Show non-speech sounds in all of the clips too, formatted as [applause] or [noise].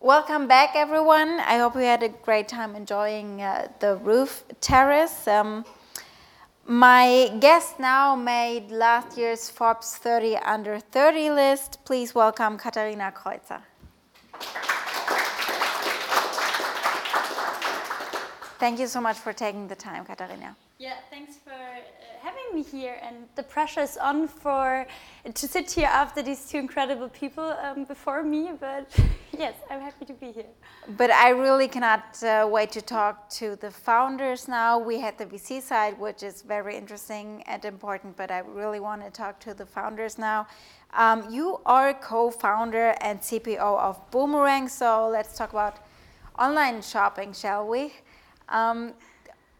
Welcome back, everyone. I hope you had a great time enjoying uh, the roof terrace. Um, my guest now made last year's Forbes 30 Under 30 list. Please welcome Katharina Kreutzer. Thank you so much for taking the time, Katharina. Yeah, thanks for uh, having me here. And the pressure is on for to sit here after these two incredible people um, before me. But [laughs] yes, I'm happy to be here. But I really cannot uh, wait to talk to the founders now. We had the VC side, which is very interesting and important. But I really want to talk to the founders now. Um, you are co-founder and CPO of Boomerang. So let's talk about online shopping, shall we? Um,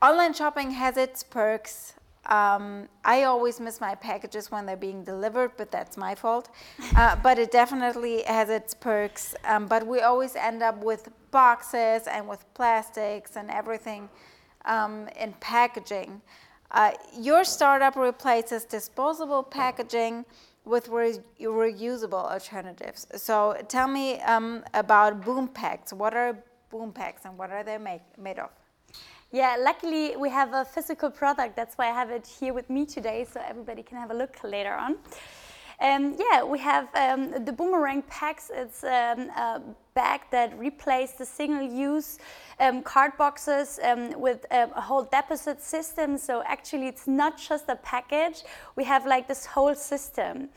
online shopping has its perks. Um, I always miss my packages when they're being delivered, but that's my fault. Uh, but it definitely has its perks. Um, but we always end up with boxes and with plastics and everything um, in packaging. Uh, your startup replaces disposable packaging with re reusable alternatives. So tell me um, about boom packs. What are boom packs and what are they make, made of? Yeah, luckily we have a physical product. That's why I have it here with me today, so everybody can have a look later on. Um, yeah, we have um, the Boomerang packs. It's um, a bag that replaced the single-use um, card boxes um, with um, a whole deposit system. So actually, it's not just a package. We have like this whole system.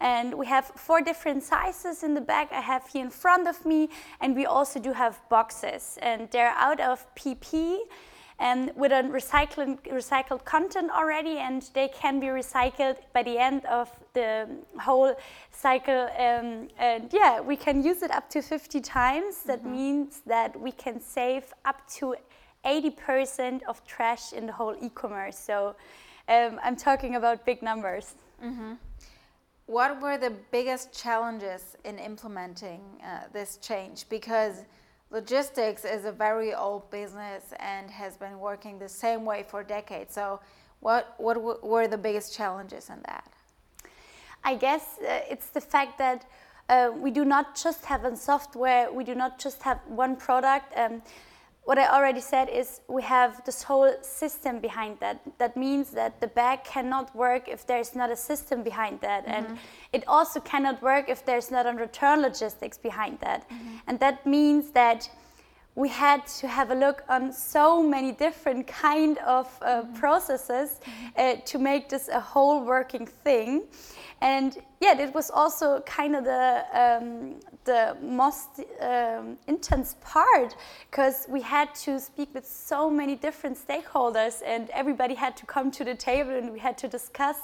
And we have four different sizes in the bag I have here in front of me. And we also do have boxes. And they're out of PP and with a recycled, recycled content already and they can be recycled by the end of the whole cycle um, and yeah we can use it up to 50 times that mm -hmm. means that we can save up to 80% of trash in the whole e-commerce so um, I'm talking about big numbers. Mm -hmm. What were the biggest challenges in implementing uh, this change? Because logistics is a very old business and has been working the same way for decades. So, what what were the biggest challenges in that? I guess uh, it's the fact that uh, we do not just have a software. We do not just have one product. Um, what I already said is we have this whole system behind that. That means that the bag cannot work if there's not a system behind that. Mm -hmm. And mm-hmm. it also cannot work if there's not a return logistics behind that. Mm -hmm. And that means that we had to have a look on so many different kind of uh, mm -hmm. processes uh, to make this a whole working thing. And yeah, it was also kind of the um, the most um, intense part because we had to speak with so many different stakeholders, and everybody had to come to the table, and we had to discuss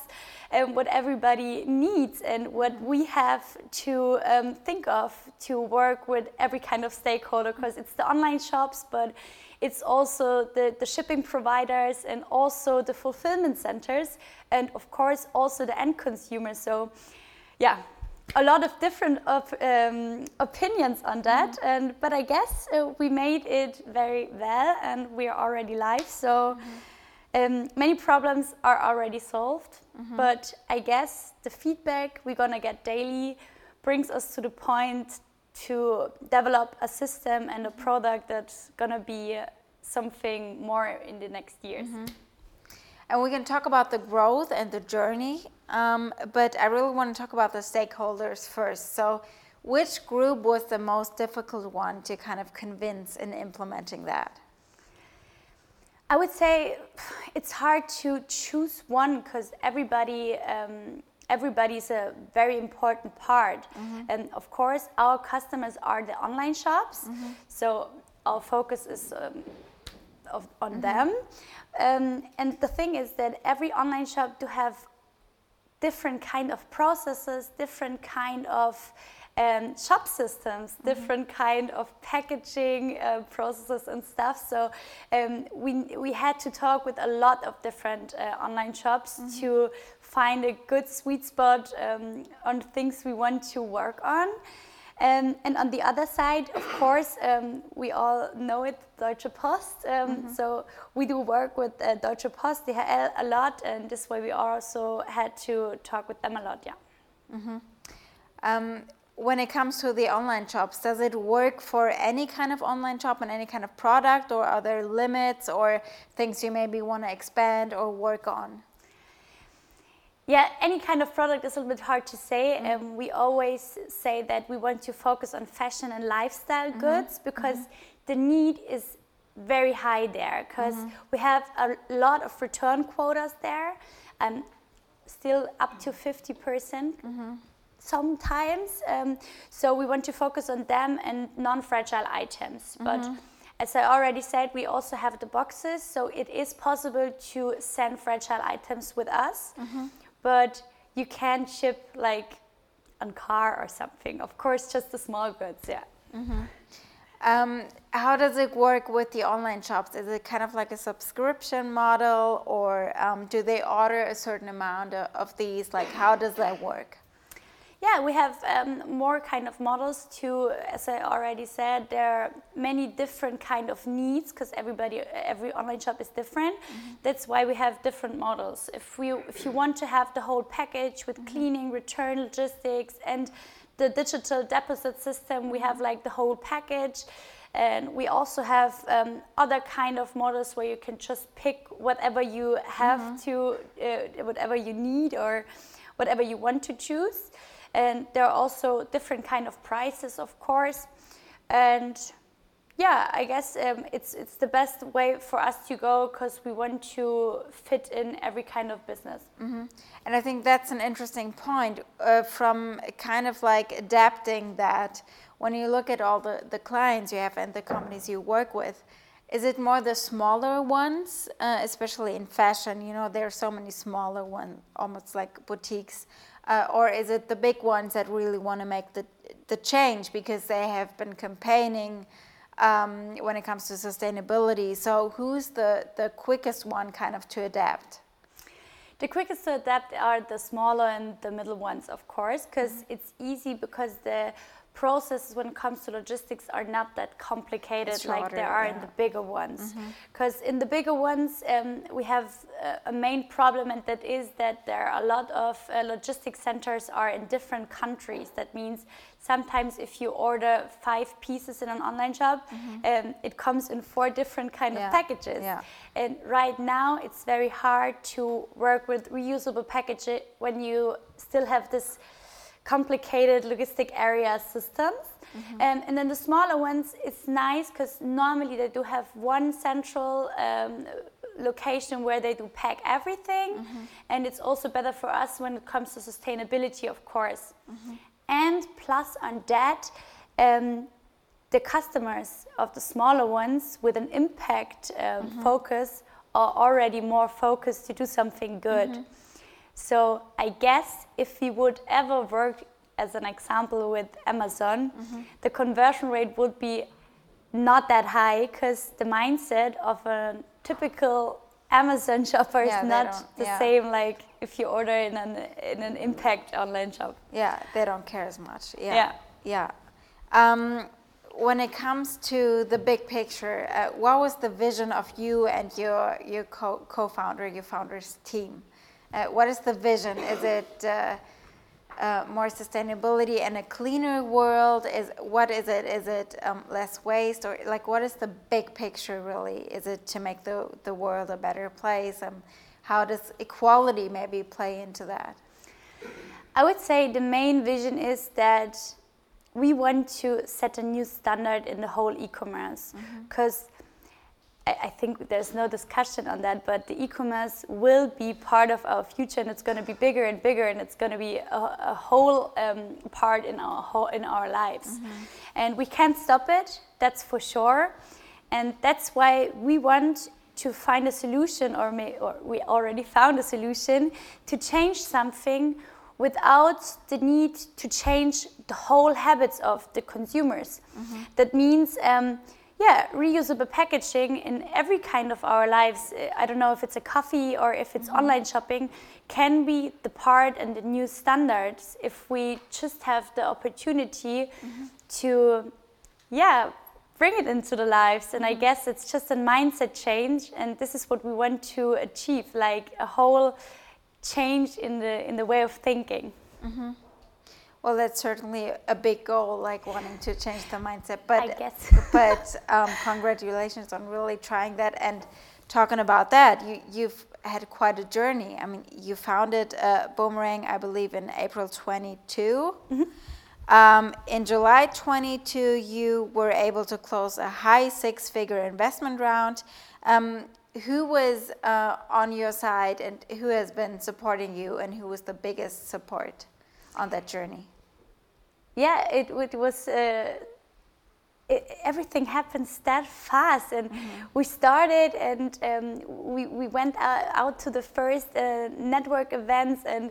um, what everybody needs and what we have to um, think of to work with every kind of stakeholder because it's the online shops, but it's also the, the shipping providers and also the fulfillment centers and of course also the end consumers. So yeah, a lot of different op um, opinions on that, mm -hmm. and but I guess uh, we made it very well, and we are already live. So mm -hmm. um, many problems are already solved, mm -hmm. but I guess the feedback we're gonna get daily brings us to the point to develop a system and a product that's going to be something more in the next years. Mm -hmm. And we can talk about the growth and the journey, um, but I really want to talk about the stakeholders first. So, which group was the most difficult one to kind of convince in implementing that? I would say it's hard to choose one because everybody um, everybody's a very important part. Mm -hmm. And of course, our customers are the online shops. Mm -hmm. So our focus is um, of, on mm -hmm. them. Um, and the thing is that every online shop to have different kind of processes, different kind of um, shop systems, mm-hmm. different kind of packaging uh, processes and stuff. So um, we, we had to talk with a lot of different uh, online shops mm-hmm. to find a good sweet spot um, on things we want to work on. Um, and on the other side, of course, um, we all know it, Deutsche Post. Um, mm-hmm. So we do work with uh, Deutsche Post, DHL, a lot, and this way we also had to talk with them a lot, yeah. Mm-hmm. Um, when it comes to the online shops, does it work for any kind of online shop and any kind of product, or are there limits or things you maybe want to expand or work on? Yeah, any kind of product is a little bit hard to say. Mm-hmm. Um, we always say that we want to focus on fashion and lifestyle mm-hmm. goods because mm-hmm. the need is very high there because mm-hmm. we have a lot of return quotas there, um, still up to 50%. mm-hmm. Sometimes, um, so we want to focus on them and non-fragile items. But mm-hmm. as I already said, we also have the boxes, so it is possible to send fragile items with us but you can ship like on car or something. Of course, just the small goods, yeah. Mm-hmm. Um, how does it work with the online shops? Is it kind of like a subscription model, or um, do they order a certain amount of, of these? Like, how does that work? Yeah, we have um, more kind of models too. As I already said, there are many different kind of needs because everybody, every online shop is different. Mm-hmm. That's why we have different models. If we, if you want to have the whole package with mm-hmm. cleaning, return, logistics, and the digital deposit system, we have like the whole package. And we also have um, other kind of models where you can just pick whatever you have mm-hmm. to, uh, whatever you need or whatever you want to choose and there are also different kind of prices of course. And yeah i guess um, it's it's the best way for us to go because we want to fit in every kind of business. Mm-hmm. and i think that's an interesting point uh, from kind of like adapting that. When you look at all the, the clients you have and the companies you work with is it more the smaller ones uh, especially in fashion? You know there are so many smaller ones almost like boutiques uh, or is it the big ones that really want to make the, the change because they have been campaigning um, when it comes to sustainability? So, who's the, the quickest one kind of to adapt? The quickest to adapt are the smaller and the middle ones, of course, because mm-hmm. it's easy because the processes when it comes to logistics are not that complicated shorter, like there are yeah. in the bigger ones because mm-hmm. in the bigger ones um, we have uh, a main problem and that is that there are a lot of uh, logistics centers are in different countries that means sometimes if you order five pieces in an online shop mm-hmm. um, it comes in four different kind yeah. of packages yeah. and right now it's very hard to work with reusable packages when you still have this complicated logistic area systems. Mm-hmm. Um, and then the smaller ones, it's nice because normally they do have one central um, location where they do pack everything. Mm-hmm. And it's also better for us when it comes to sustainability, of course. Mm-hmm. And plus on that, um, the customers of the smaller ones with an impact um, mm-hmm. focus are already more focused to do something good. So I guess if we would ever work as an example with Amazon, mm-hmm. the conversion rate would be not that high because the mindset of a typical Amazon [laughs] shopper yeah, is not the yeah. same like if you order in an in an impact online shop. Yeah, they don't care as much. Yeah. Yeah. yeah. Um, when it comes to the big picture, uh, what was the vision of you and your your co- co-founder, your founder's team? Uh, what is the vision? Is it uh, uh, more sustainability and a cleaner world? Is what is it? Is it um, less waste, or like what is the big picture really? Is it to make the the world a better place? Um, how does equality maybe play into that? I would say the main vision is that we want to set a new standard in the whole e-commerce because mm-hmm I think there's no discussion on that, but the e-commerce will be part of our future, and it's going to be bigger and bigger, and it's going to be a, a whole um, part in our whole, in our lives, mm-hmm. and we can't stop it. That's for sure, and that's why we want to find a solution, or, may, or we already found a solution to change something without the need to change the whole habits of the consumers. Mm-hmm. That means, um, yeah, reusable packaging in every kind of our lives. Uh, I don't know if it's a coffee or if it's mm-hmm. online shopping, can be the part and the new standards if we just have the opportunity mm-hmm. to, yeah, bring it into the lives. And I mm-hmm. guess it's just a mindset change, and this is what we want to achieve, like a whole change in the in the way of thinking. Well, that's certainly a big goal, like wanting to change the mindset. But I guess. [laughs] but um, congratulations on really trying that and talking about that. You you've had quite a journey. I mean, you founded uh, Boomerang, I believe, in April 22. Mm-hmm. Um, in July 22, you were able to close a high six-figure investment round. Um, who was uh, on your side and who has been supporting you and who was the biggest support on that journey? Yeah, it, it was. Uh, it, everything happens that fast, and mm-hmm. we started, and um, we we went out, out to the first uh, network events, and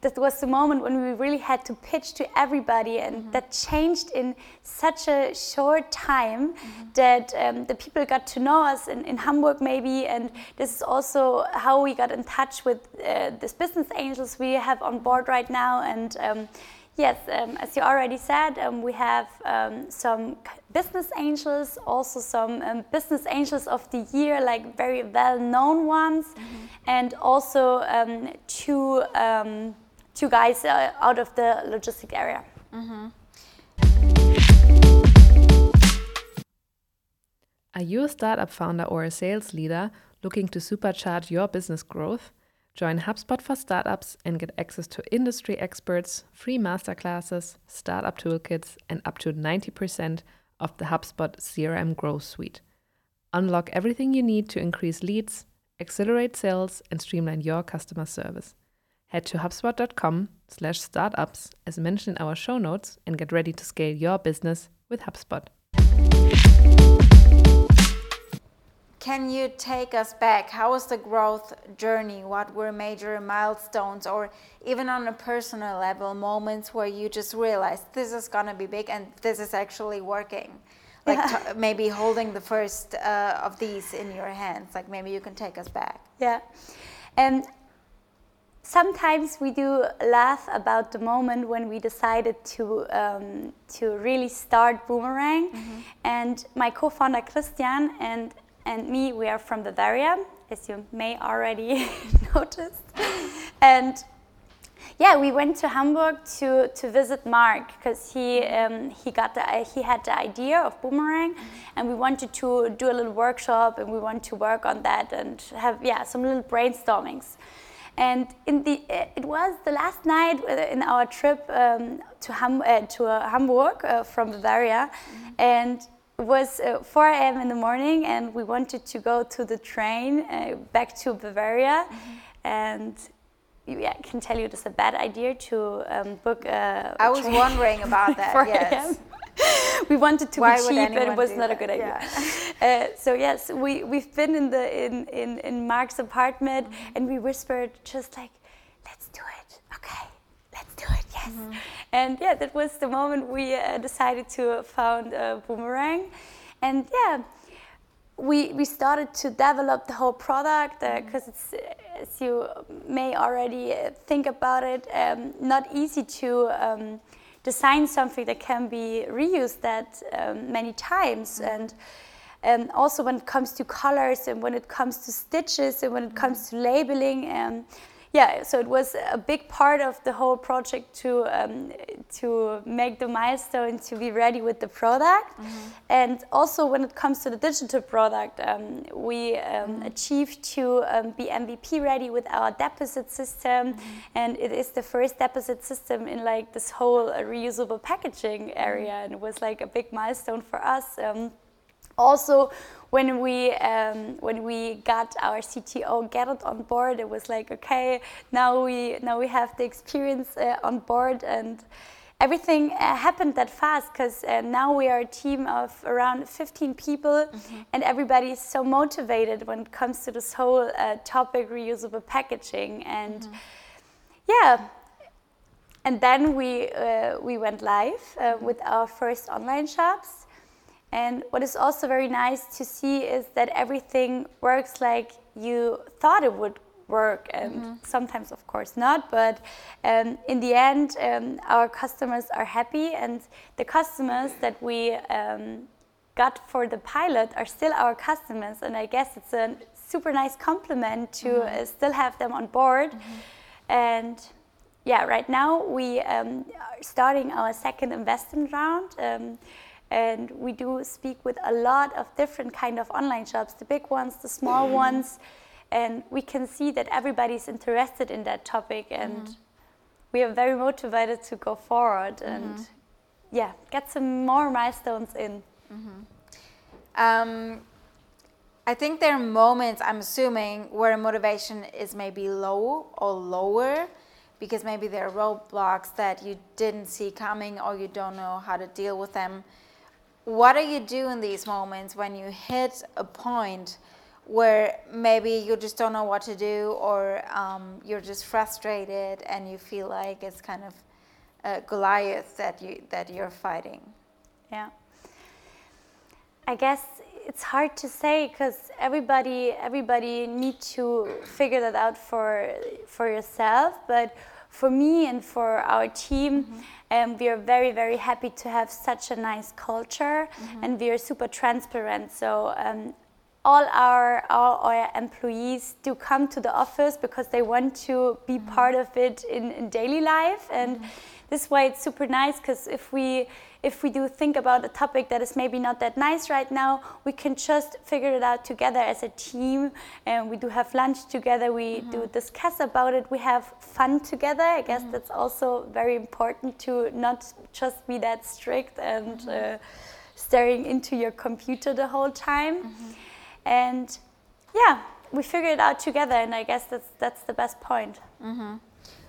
that was the moment when we really had to pitch to everybody, and mm-hmm. that changed in such a short time mm-hmm. that um, the people got to know us in, in, Hamburg, maybe. And this is also how we got in touch with uh, this business angels we have on board right now. And um, yes, um, as you already said, um, we have um, some business angels, also some um, business angels of the year, like very well known ones, mm-hmm. and also two two guys uh, out of the logistic area. Mm-hmm. Are you a startup founder or a sales leader looking to supercharge your business growth? Join HubSpot for Startups and get access to industry experts, free masterclasses, startup toolkits, and up to 90% of the HubSpot CRM Growth Suite. Unlock everything you need to increase leads, accelerate sales, and streamline your customer service. Head to hubspot.com slash startups as mentioned in our show notes and get ready to scale your business with HubSpot. Can you take us back? How was the growth journey? What were major milestones or even on a personal level, moments where you just realized this is going to be big and this is actually working? [laughs] Like maybe holding the first uh, of these in your hands. Like maybe you can take us back. Yeah. And sometimes we do laugh about the moment when we decided to um, to really start Boomerang. Mm-hmm. And my co-founder Christian and and me, we are from Bavaria, as you may already [laughs] notice. And yeah, we went to Hamburg to, to visit Mark because he um, he got the, he had the idea of Boomerang, and we wanted to do a little workshop and we want to work on that and have yeah some little brainstormings. And in the, it was the last night in our trip um, to, Ham, uh, to uh, Hamburg uh, from Bavaria, mm-hmm. and was uh, 4 a.m. in the morning, and we wanted to go to the train uh, back to Bavaria, mm-hmm. and yeah, I can tell you it's a bad idea to um, book a. I was wondering about [laughs] that. yes. [laughs] we wanted to Why be cheap, but it was not that? a good idea. Yeah. [laughs] uh, so yes, we we've been in the in in, in Mark's apartment, mm -hmm. and we whispered just like, "Let's do it, okay." Let's do it, yes. Mm -hmm. And yeah, that was the moment we uh, decided to found uh, Boomerang. And yeah, we, we started to develop the whole product because uh, mm-hmm. it's, as you may already uh, think about it, um, not easy to um, design something that can be reused that um, many times. Mm-hmm. And and also when it comes to colors and when it comes to stitches and when it comes to labeling and um, yeah, so it was a big part of the whole project to um, to make the milestone to be ready with the product, mm -hmm. and also when it comes to the digital product, um, we um, mm -hmm. achieved to um, be MVP ready with our deposit system, mm -hmm. and it is the first deposit system in like this whole uh, reusable packaging area, and it was like a big milestone for us. Also when we um, when we got our CTO Gerrit on board, it was like okay, now we now we have the experience uh, on board and everything uh, happened that fast because uh, now we are a team of around 15 people mm -hmm. and everybody is so motivated when it comes to this whole uh, topic reusable packaging and mm -hmm. yeah and then we uh, we went live uh, with our first online shops. And what is also very nice to see is that everything works like you thought it would work, and mm -hmm. sometimes, of course, not. But um, in the end, um, our customers are happy, and the customers that we um, got for the pilot are still our customers. And I guess it's a super nice compliment to mm -hmm. uh, still have them on board. Mm -hmm. And yeah, right now we um, are starting our second investment round. And we do speak with a lot of different kind of online shops, the big ones, the small mm -hmm. ones, and we can see that everybody's interested in that topic, and mm -hmm. we are very motivated to go forward and mm -hmm. yeah, get some more milestones in. Mm-hmm. Um, I think there are moments, I'm assuming, where motivation is maybe low or lower because maybe there are roadblocks that you didn't see coming or you don't know how to deal with them. What do you do in these moments when you hit a point where maybe you just don't know what to do or um, you're just frustrated and you feel like it's kind of a Goliath that you that you're fighting? Yeah. I guess it's hard to say because everybody everybody need to figure that out for for yourself. But for me and for our team, mm -hmm. um, we are very very happy to have such a nice culture, mm -hmm. and we are super transparent. So. Um, all our, all our employees do come to the office because they want to be mm part of it in, in daily life and this way it's super nice because if we if we do think about a topic that is maybe not that nice right now, we can just figure it out together as a team. And we do have lunch together. We mm do discuss about it. We have fun together. I guess that's also very important to not just be that strict and uh, staring into your computer the whole time. Mm-hmm. And yeah, we figure it out together. And I guess that's that's the best point. Mm-hmm.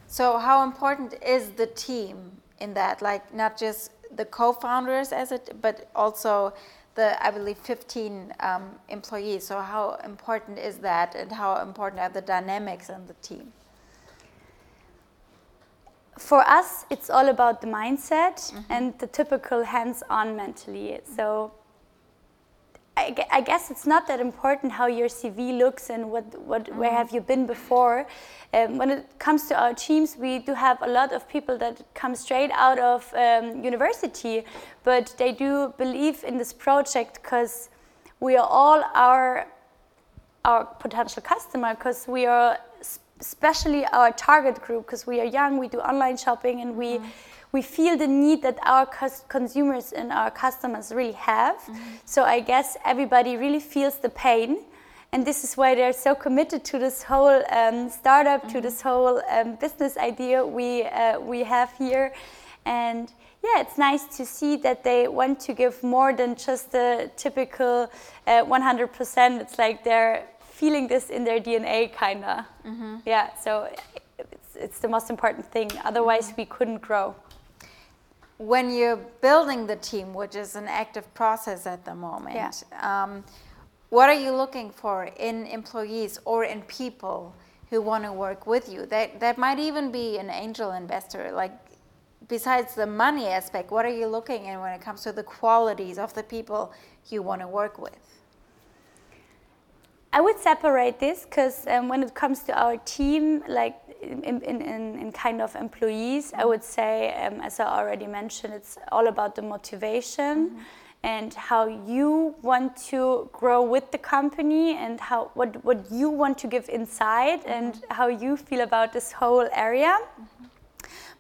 So how important is the team in that? Like not just the co-founders as it, but also the I believe 15 um, employees. So how important is that, and how important are the dynamics in the team? For us, it's all about the mindset mm -hmm. and the typical hands-on mentally. So I, I, guess it's not that important how your CV looks and what, what mm. where mm-hmm. have you been before. Um, when it comes to our teams, we do have a lot of people that come straight out of um, university, but they do believe in this project because we are all our our potential customer because we are especially our target group because we are young, we do online shopping, and we. We feel the need that our consumers and our customers really have. Mm -hmm. So I guess everybody really feels the pain. And this is why they're so committed to this whole um, startup, mm -hmm. to this mm-hmm. whole um, business idea we, uh, we have here. And yeah, it's nice to see that they want to give more than just the typical uh, 100%. It's like they're feeling this in their DNA, kind of. Mm -hmm. Yeah, so it's, it's the most important thing. Otherwise, mm-hmm. we couldn't grow when you're building the team, which is an active process at the moment, yeah. um, what are you looking for in employees or in people who want to work with you? That that might even be an angel investor. Like, besides the money aspect, what are you looking in when it comes to the qualities of the people you want to work with? I would separate this because um, when it comes to our team, like in, in, in, in kind of employees, I would say, um, as I already mentioned, it's all about the motivation mm -hmm. and how you want to grow with the company and how what, what you want to give inside mm -hmm. and how you feel about this whole area. Mm -hmm.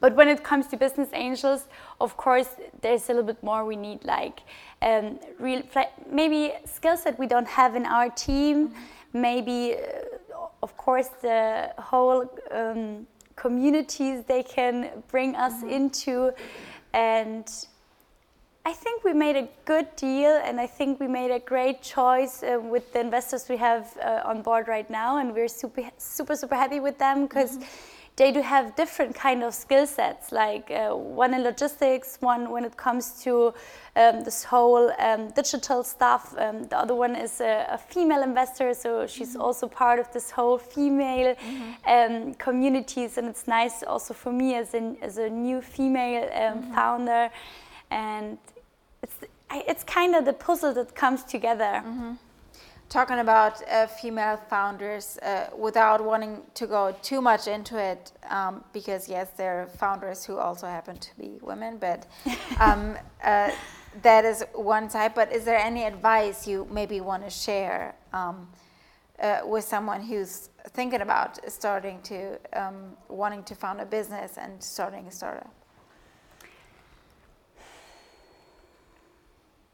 But when it comes to business angels, of course, there's a little bit more we need, like um, real maybe skills that we don't have in our team. Mm -hmm. Maybe, uh, of course, the whole um, communities they can bring us mm -hmm. into, and I think we made a good deal, and I think we made a great choice uh, with the investors we have uh, on board right now, and we're super, super, super happy with them because. Mm -hmm they do have different kind of skill sets, like uh, one in logistics, one when it comes to um, this whole um, digital stuff. Um, the other one is a, a female investor, so she's mm -hmm. also part of this whole female mm -hmm. communities, and it's nice also for me as, an, as a new female mm -hmm. founder, and it's it's kind of the puzzle that comes together. Talking about uh, female founders uh, without wanting to go too much into it, um, because yes, there are founders who also happen to be women, but [laughs] um, uh, that is one side. But is there any advice you maybe want to share um, uh, with someone who's thinking about starting to, um, wanting to found a business and starting a startup?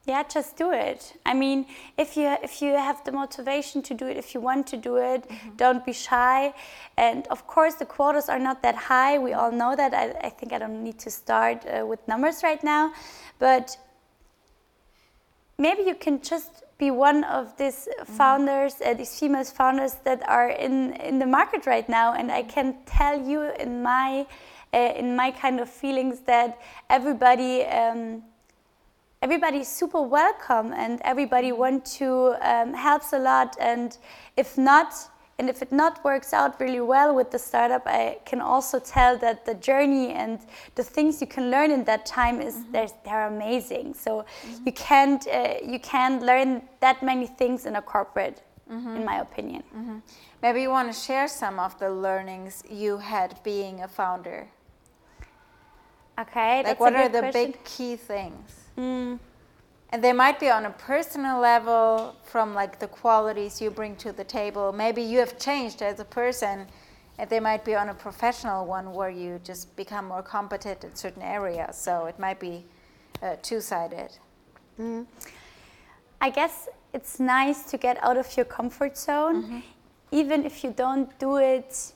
Yeah just do it. I mean if you if you have the motivation to do it if you want to do it mm-hmm. don't be shy. And of course the quotas are not that high. We all know that. I, I think i don't need to start uh, with numbers right now. But maybe you can just be one of these mm-hmm. founders uh, these female founders that are in in the market right now. And i can tell you in my uh, in my kind of feelings that everybody um, everybody is super welcome and everybody mm-hmm. want to um, helps a lot and if not and if it not works out really well with the startup i can also tell that the journey and the things you can learn in that time is mm-hmm. they're, they're amazing so mm-hmm. you can't uh, you can't learn that many things in a corporate mm-hmm. in my opinion mm-hmm. maybe you want to share some of the learnings you had being a founder okay like what are the question. big key things Mm. And they might be on a personal level from like the qualities you bring to the table. Maybe you have changed as a person, and they might be on a professional one where you just become more competent in certain areas. So it might be uh, two sided. Mm. I guess it's nice to get out of your comfort zone, mm-hmm. even if you don't do it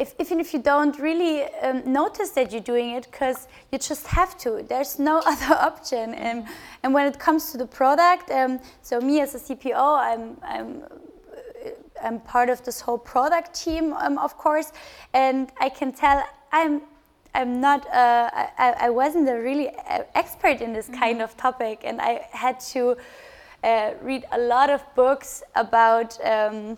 if, even if you don't really um, notice that you're doing it because you just have to there's no [laughs] other option and, and when it comes to the product um, so me as a cpo i'm, I'm I'm part of this whole product team, um, of course, and I can tell I'm I'm not uh, I, I wasn't a really uh, expert in this mm -hmm. kind of topic, and I had to uh, read a lot of books about. Um,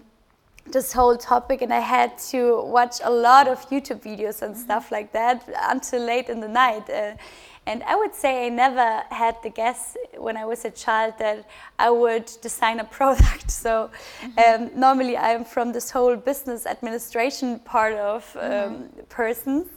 this whole topic and I had to watch a lot of YouTube videos and mm-hmm. stuff like that until late in the night. Uh, and I would say I never had the guess when I was a child that I would design a [laughs] product. So mm-hmm. um, normally I'm from this whole business administration part of um, mm-hmm. persons.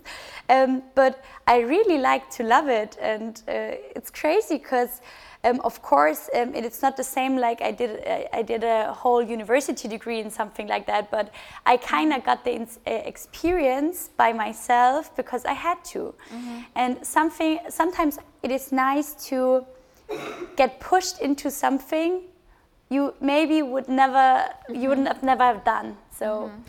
Um, but I really like to love it. And uh, it's crazy because um, of course, um, it's not the same like I did. I did a whole university degree in something like that, but I kind of got the uh, experience by myself because I had to. Mm-hmm. And something sometimes it is nice to get pushed into something you maybe would never mm-hmm. you wouldn't have never have done. So. Mm-hmm.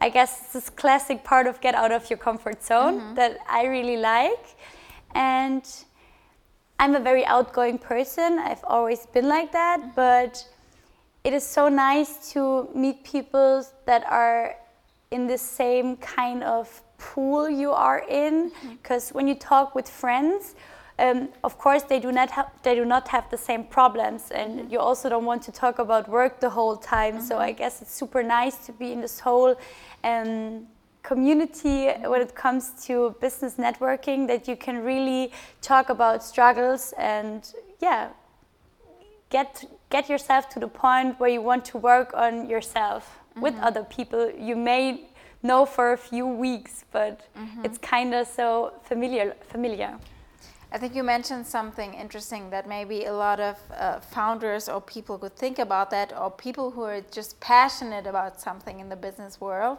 I guess this classic part of get out of your comfort zone mm-hmm. that I really like, and I'm a very outgoing person. I've always been like that, mm-hmm. but it is so nice to meet people that are in the same kind of pool you are in. Because mm-hmm. when you talk with friends, um, of course they do not have they do not have the same problems, and mm-hmm. you also don't want to talk about work the whole time. Mm-hmm. So I guess it's super nice to be in this whole. Um, community when it comes to business networking that you can really talk about struggles and yeah get get yourself to the point where you want to work on yourself mm-hmm. with other people you may know for a few weeks but mm-hmm. it's kind of so familiar familiar I think you mentioned something interesting that maybe a lot of uh, founders or people could think about that, or people who are just passionate about something in the business world.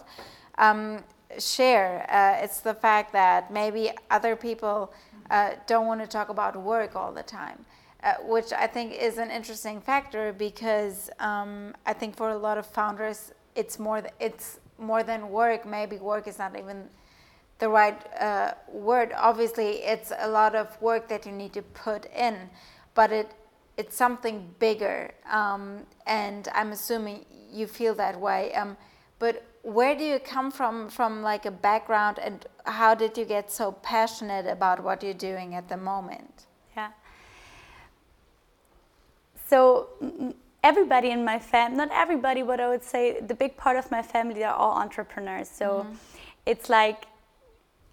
Um, share. Uh, it's the fact that maybe other people uh, don't want to talk about work all the time, uh, which I think is an interesting factor because um, I think for a lot of founders, it's more th- it's more than work. Maybe work is not even the right uh, word. Obviously, it's a lot of work that you need to put in, but it it's something bigger. Um, and I'm assuming you feel that way. Um, but where do you come from from like a background and how did you get so passionate about what you're doing at the moment yeah so everybody in my family not everybody but i would say the big part of my family are all entrepreneurs so mm -hmm. it's like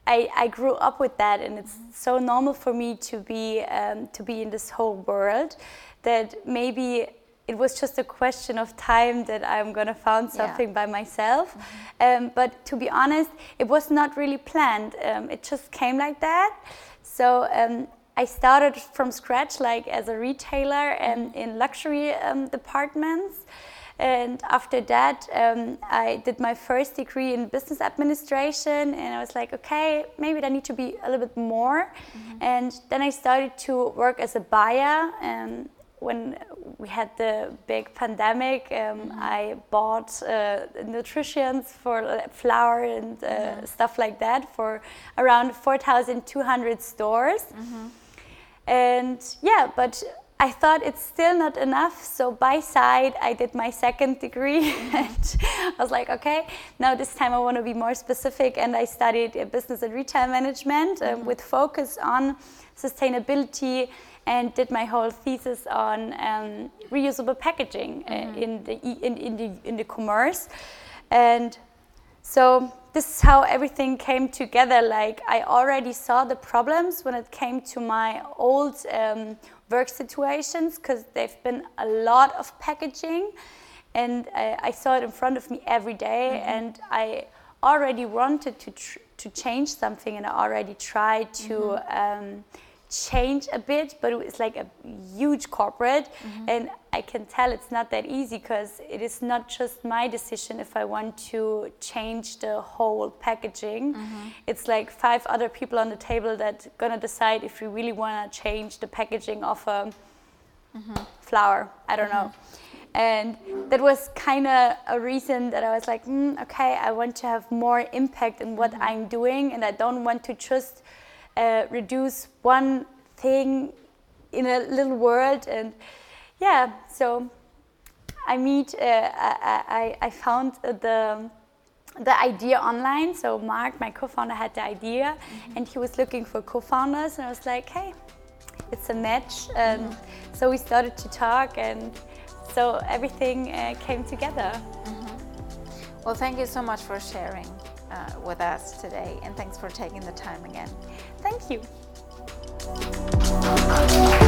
I, I grew up with that and it's mm -hmm. so normal for me to be um, to be in this whole world that maybe it was just a question of time that I'm gonna found something yeah. by myself. Mm -hmm. um, but to be honest, it was not really planned. Um, it just came like that. So um, I started from scratch, like as a retailer and mm -hmm. in luxury um, departments. And after that, um, I did my first degree in business administration, and I was like, okay, maybe there need to be a little bit more. Mm -hmm. And then I started to work as a buyer, and when we had the big pandemic, um, mm-hmm. I bought uh, nutritions for uh, flour and uh, mm-hmm. stuff like that for around 4,200 stores. Mm-hmm. And yeah, but I thought it's still not enough. So by side, I did my second degree, [laughs] and I was like, okay, now this time I want to be more specific, and I studied uh, business and retail management um, mm-hmm. with focus on sustainability and did my whole thesis on um, reusable packaging uh, mm-hmm. in, the, in, in, the, in the commerce. And so this is how everything came together. Like I already saw the problems when it came to my old um, work situations because they've been a lot of packaging and I, I, saw it in front of me every day, mm-hmm. and I already wanted to, tr- to change something and I already tried to mm-hmm. um, change a bit, but it's like a huge corporate, mm-hmm. and I can tell it's not that easy because it is not just my decision if I want to change the whole packaging. Mm-hmm. It's like five other people on the table that gonna decide if we really want to change the packaging of a mm-hmm. flower. I don't know. And that was kind of a reason that I was like, mm, okay, I want to have more impact in what mm-hmm. I'm doing, and I don't want to just uh, reduce one thing in a little world and yeah so i meet uh, I, I, found the the idea online so mark my co-founder had the idea mm -hmm. and he was looking for co-founders and i was like hey it's a match and mm -hmm. so we started to talk and so everything uh, came together mm -hmm. well thank you so much for sharing uh, with us today and thanks for taking the time again Thank you.